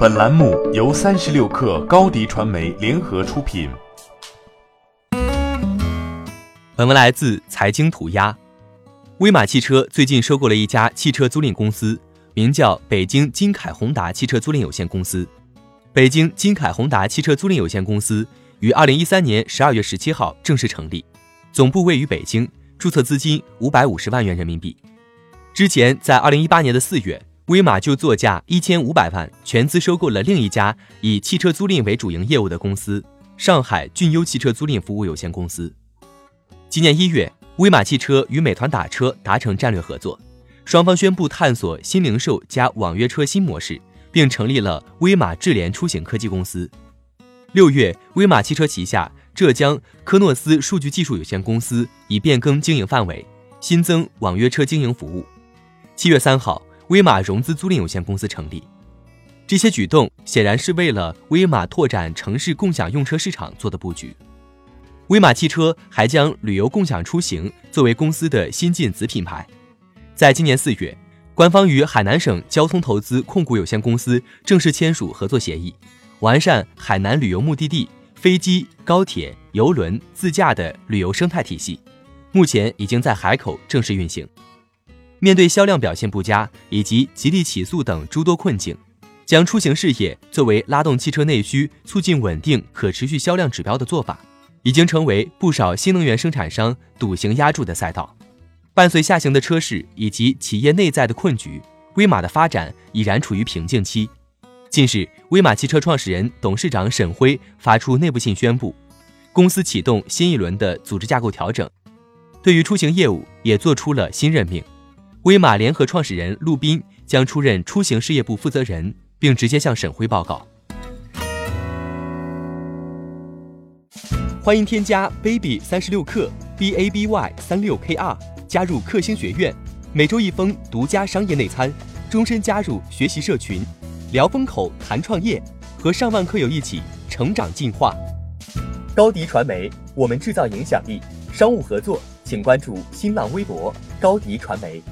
本栏目由三十六氪高低传媒联合出品。本文来自财经涂鸦。威马汽车最近收购了一家汽车租赁公司，名叫北京金凯宏达汽车租赁有限公司。北京金凯宏达汽车租赁有限公司于二零一三年十二月十七号正式成立，总部位于北京，注册资金五百五十万元人民币。之前在二零一八年的四月。威马就作价一千五百万全资收购了另一家以汽车租赁为主营业务的公司——上海俊优汽车租赁服务有限公司。今年一月，威马汽车与美团打车达成战略合作，双方宣布探索新零售加网约车新模式，并成立了威马智联出行科技公司。六月，威马汽车旗下浙江科诺斯数据技术有限公司已变更经营范围，新增网约车经营服务。七月三号。威马融资租赁有限公司成立，这些举动显然是为了威马拓展城市共享用车市场做的布局。威马汽车还将旅游共享出行作为公司的新晋子品牌。在今年四月，官方与海南省交通投资控股有限公司正式签署合作协议，完善海南旅游目的地飞机、高铁、游轮、自驾的旅游生态体系，目前已经在海口正式运行。面对销量表现不佳以及吉利起诉等诸多困境，将出行事业作为拉动汽车内需、促进稳定可持续销量指标的做法，已经成为不少新能源生产商笃行压注的赛道。伴随下行的车市以及企业内在的困局，威马的发展已然处于瓶颈期。近日，威马汽车创始人、董事长沈辉发出内部信宣布，公司启动新一轮的组织架构调整，对于出行业务也做出了新任命。威马联合创始人陆斌将出任出行事业部负责人，并直接向沈辉报告。欢迎添加 baby 三十六克 b a b y 三六 k r 加入克星学院，每周一封独家商业内参，终身加入学习社群，聊风口谈创业，和上万课友一起成长进化。高迪传媒，我们制造影响力。商务合作，请关注新浪微博高迪传媒。